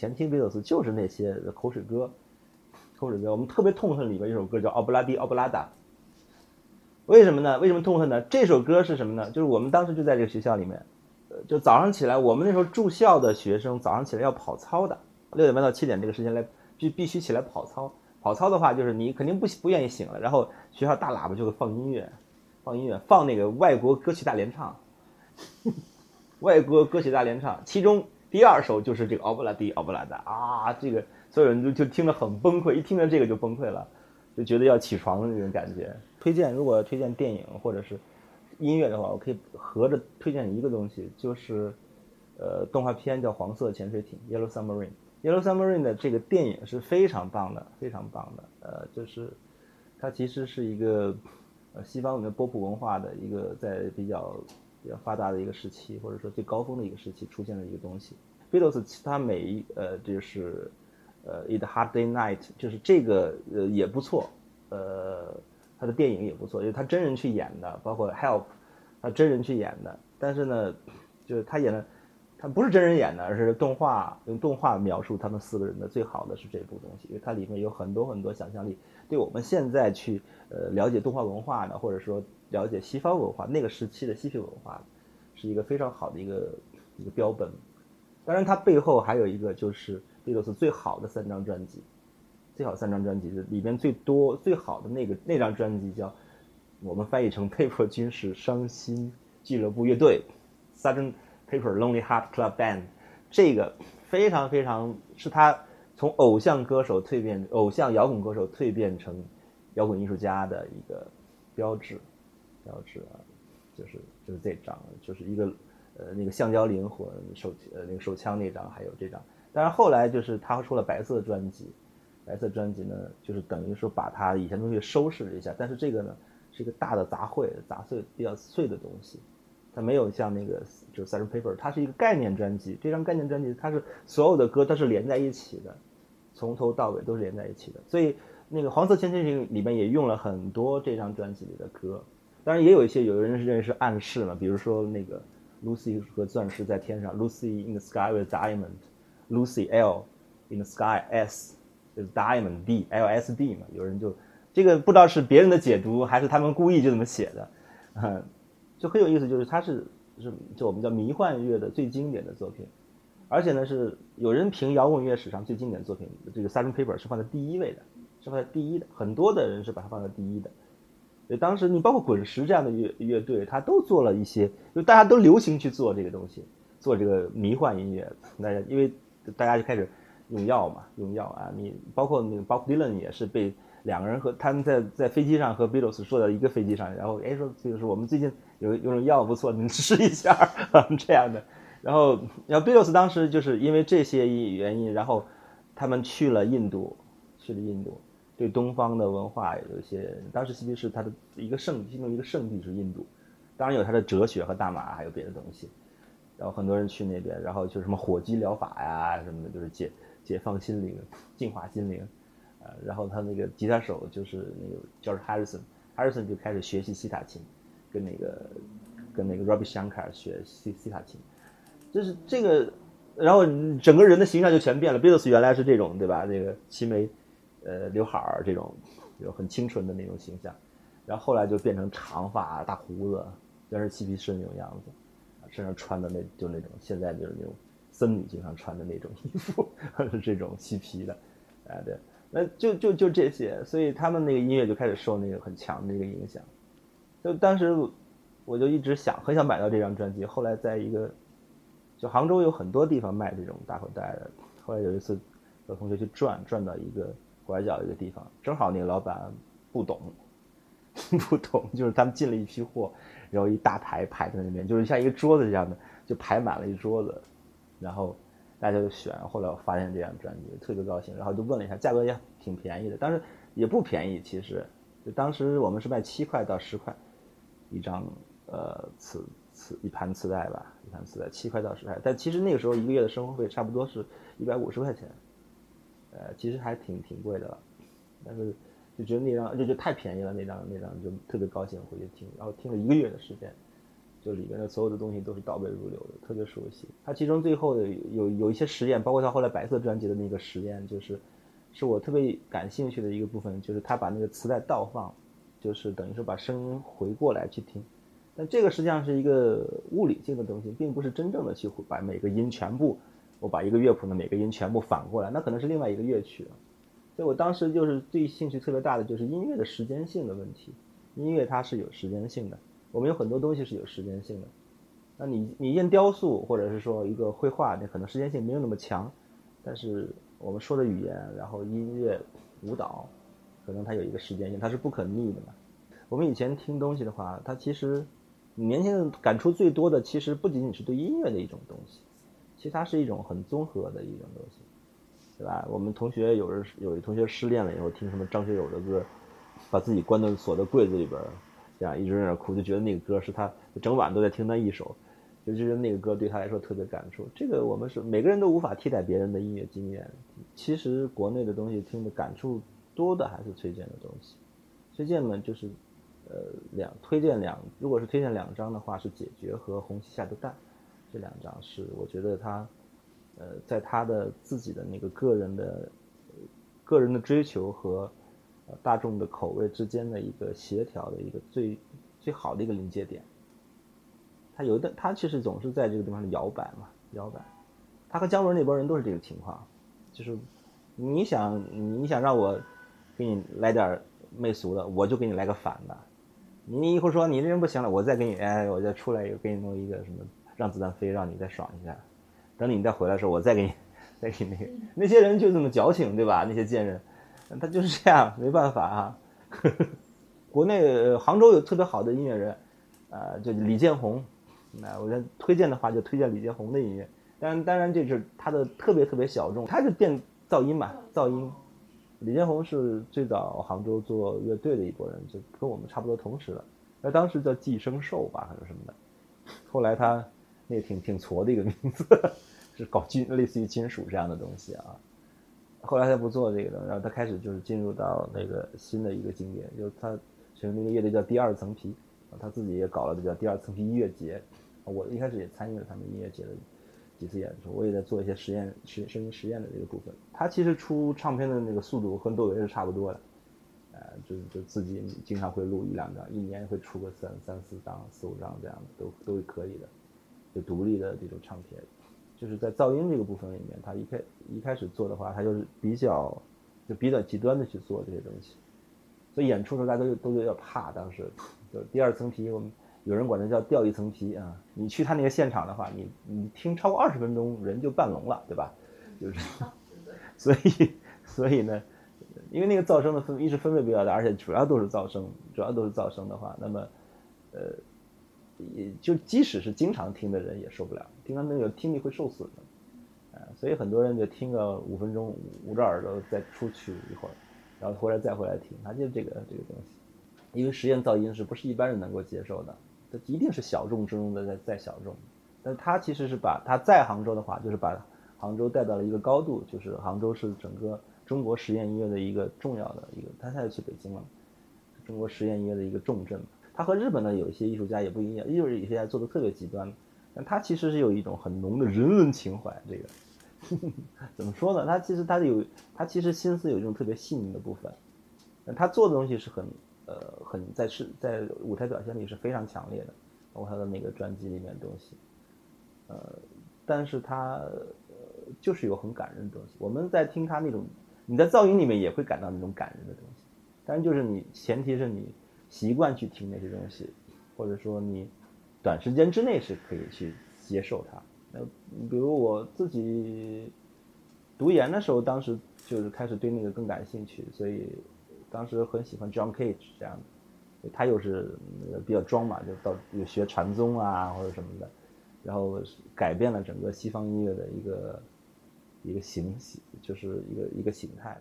前听 Beatles 就是那些口水歌，口水歌。我们特别痛恨里边一首歌叫《奥布拉迪奥布拉达》，为什么呢？为什么痛恨呢？这首歌是什么呢？就是我们当时就在这个学校里面，呃，就早上起来，我们那时候住校的学生早上起来要跑操的，六点半到七点这个时间来必必须起来跑操。跑操的话，就是你肯定不不愿意醒了，然后学校大喇叭就会放音乐，放音乐，放那个外国歌曲大联唱，外国歌曲大联唱，其中第二首就是这个奥布拉迪奥布拉达啊，这个所有人就就听着很崩溃，一听到这个就崩溃了，就觉得要起床的那种感觉。推荐如果要推荐电影或者是音乐的话，我可以合着推荐一个东西，就是呃动画片叫《黄色潜水艇》（Yellow Submarine）。Yellow Submarine 的这个电影是非常棒的，非常棒的。呃，就是它其实是一个呃西方的波普文化的一个在比较比较发达的一个时期，或者说最高峰的一个时期出现的一个东西。Beatles 它每一呃就是呃 It Hard Day Night，就是这个呃也不错，呃他的电影也不错，因为他真人去演的，包括 Help，他真人去演的。但是呢，就是他演的。他不是真人演的，而是动画用动画描述他们四个人的。最好的是这部东西，因为它里面有很多很多想象力，对我们现在去呃了解动画文化的，或者说了解西方文化那个时期的嬉皮文化，是一个非常好的一个一个标本。当然，它背后还有一个就是 Beatles 最好的三张专辑，最好三张专辑里边最多最好的那个那张专辑叫我们翻译成 佩珀军事伤心俱乐部乐队 Sudden。Paper Lonely Heart Club Band，这个非常非常是他从偶像歌手蜕变，偶像摇滚歌手蜕变成摇滚艺术家的一个标志，标志啊，就是就是这张，就是一个呃那个橡胶灵魂手呃那个手枪那张，还有这张。但是后来就是他出了白色专辑，白色专辑呢就是等于说把他以前东西收拾了一下，但是这个呢是一个大的杂烩、杂碎比较碎的东西。它没有像那个就是 Sgt. Paper，它是一个概念专辑。这张概念专辑，它是所有的歌都是连在一起的，从头到尾都是连在一起的。所以那个黄色潜水艇里面也用了很多这张专辑里的歌。当然也有一些有的人是认为是暗示嘛，比如说那个 Lucy 和钻石在天上，Lucy in the sky with diamond，Lucy L in the sky S is diamond D L S D 嘛。有人就这个不知道是别人的解读还是他们故意就这么写的，嗯。就很有意思，就是它是是就我们叫迷幻乐的最经典的作品，而且呢是有人评摇滚乐史上最经典的作品，这个《Sgt. Paper》是放在第一位的，是放在第一的，很多的人是把它放在第一的。对，当时你包括滚石这样的乐乐队，他都做了一些，就大家都流行去做这个东西，做这个迷幻音乐。大家因为大家就开始用药嘛，用药啊，你包括那个 Bob Dylan 也是被两个人和他们在在飞机上和 Beatles 坐在一个飞机上，然后哎说就是我们最近。有有种药不错，你试一下 这样的。然后，然后 Beatles 当时就是因为这些原因，然后他们去了印度，去了印度，对东方的文化有一些。当时其实是他的一个圣，其中一个圣地是印度，当然有他的哲学和大麻，还有别的东西。然后很多人去那边，然后就什么火鸡疗法呀什么的，就是解解放心灵、净化心灵。呃，然后他那个吉他手就是那个 George Harrison，Harrison 就开始学习西塔琴。跟那个跟那个 Ravi Shankar 学西西塔琴，就是这个，然后整个人的形象就全变了。Beatles 原来是这种，对吧？那个齐眉，呃，刘海儿这种，就很清纯的那种形象，然后后来就变成长发、大胡子，全是嬉皮士那种样子，身上穿的那就那种现在就是那种僧女经常穿的那种衣服，是这种嬉皮的，哎，对，那就就就这些，所以他们那个音乐就开始受那个很强的一个影响。就当时，我就一直想很想买到这张专辑。后来在一个，就杭州有很多地方卖这种大口袋的。后来有一次和同学去转，转到一个拐角一个地方，正好那个老板不懂，不懂，就是他们进了一批货，然后一大排排在那边，就是像一个桌子一样的，就排满了一桌子，然后大家就选。后来我发现这张专辑，特别高兴，然后就问了一下，价格也挺便宜的，但是也不便宜，其实就当时我们是卖七块到十块。一张呃磁磁一盘磁带吧，一盘磁带七块到十块，但其实那个时候一个月的生活费差不多是一百五十块钱，呃，其实还挺挺贵的了，但是就觉得那张就觉得太便宜了，那张那张就特别高兴回去听，然后听了一个月的时间，就里面的所有的东西都是倒背如流的，特别熟悉。他其中最后的有有一些实验，包括他后来白色专辑的那个实验，就是是我特别感兴趣的一个部分，就是他把那个磁带倒放，就是等于是把声音回过来去听。但这个实际上是一个物理性的东西，并不是真正的去把每个音全部，我把一个乐谱的每个音全部反过来，那可能是另外一个乐曲。所以我当时就是对兴趣特别大的就是音乐的时间性的问题，音乐它是有时间性的。我们有很多东西是有时间性的，那你你印雕塑或者是说一个绘画，那可能时间性没有那么强，但是我们说的语言，然后音乐、舞蹈，可能它有一个时间性，它是不可逆的嘛。我们以前听东西的话，它其实年轻人感触最多的，其实不仅仅是对音乐的一种东西，其实它是一种很综合的一种东西，对吧？我们同学有人有的同学失恋了以后，听什么张学友的歌，把自己关到锁在柜子里边。这样一直在那哭，就觉得那个歌是他整晚都在听那一首，就觉得那个歌对他来说特别感触。这个我们是每个人都无法替代别人的音乐经验。其实国内的东西听的感触多的还是崔健的东西。崔健呢，就是呃两推荐两，如果是推荐两张的话，是《解决》和《红旗下的蛋》，这两张是我觉得他呃在他的自己的那个个人的个人的追求和。大众的口味之间的一个协调的一个最最好的一个临界点，他有的他其实总是在这个地方摇摆嘛，摇摆。他和姜文那波人都是这个情况，就是你想你想让我给你来点媚俗的，我就给你来个反的。你一会儿说你这人不行了，我再给你哎，我再出来又给你弄一个什么让子弹飞，让你再爽一下。等你再回来的时候，我再给你再给你那个那些人就这么矫情对吧？那些贱人。他就是这样，没办法啊。国内杭州有特别好的音乐人，呃，就李建宏。那我推荐的话，就推荐李建宏的音乐。当然，当然这是他的特别特别小众，他是电噪音嘛，噪音。李建宏是最早杭州做乐队的一拨人，就跟我们差不多同时的。那当时叫寄生兽吧，还是什么的。后来他那挺挺矬的一个名字，是搞金类似于金属这样的东西啊。后来他不做这个了，然后他开始就是进入到那个新的一个经典，就是他成立一个乐队叫第二层皮，他自己也搞了这叫第二层皮音乐节，我一开始也参与了他们音乐节的几次演出，我也在做一些实验实声音实验的这个部分。他其实出唱片的那个速度和窦唯是差不多的，呃，就就自己经常会录一两张，一年会出个三三四张、四五张这样的，都都是可以的，就独立的这种唱片。就是在噪音这个部分里面，他一开一开始做的话，他就是比较就比较极端的去做这些东西，所以演出的时候大家都都有点怕。当时就第二层皮，我们有人管它叫掉一层皮啊。你去他那个现场的话，你你听超过二十分钟，人就半聋了，对吧？就是，所以所以呢，因为那个噪声的分一是分贝比较大，而且主要都是噪声，主要都是噪声的话，那么呃。也就即使是经常听的人也受不了，经常那个听力会受损的，啊，所以很多人就听个五分钟，捂着耳朵再出去一会儿，然后回来再回来听，他就这个这个东西，因为实验噪音是不是一般人能够接受的？它一定是小众之中的在在小众，但他其实是把他在杭州的话，就是把杭州带到了一个高度，就是杭州是整个中国实验音乐的一个重要的一个，他现在去北京了，中国实验音乐的一个重镇。他和日本的有一些艺术家也不一样，日本有些家做的特别极端，但他其实是有一种很浓的人文情怀。这个 怎么说呢？他其实他有，他其实心思有一种特别细腻的部分，他做的东西是很呃很在是在舞台表现力是非常强烈的，包括他的那个专辑里面的东西，呃，但是他呃就是有很感人的东西。我们在听他那种，你在噪音里面也会感到那种感人的东西，但是就是你前提是你。习惯去听那些东西，或者说你短时间之内是可以去接受它。那比如我自己读研的时候，当时就是开始对那个更感兴趣，所以当时很喜欢 John Cage 这样的，他又是比较装嘛，就到有学禅宗啊或者什么的，然后改变了整个西方音乐的一个一个形，就是一个一个形态。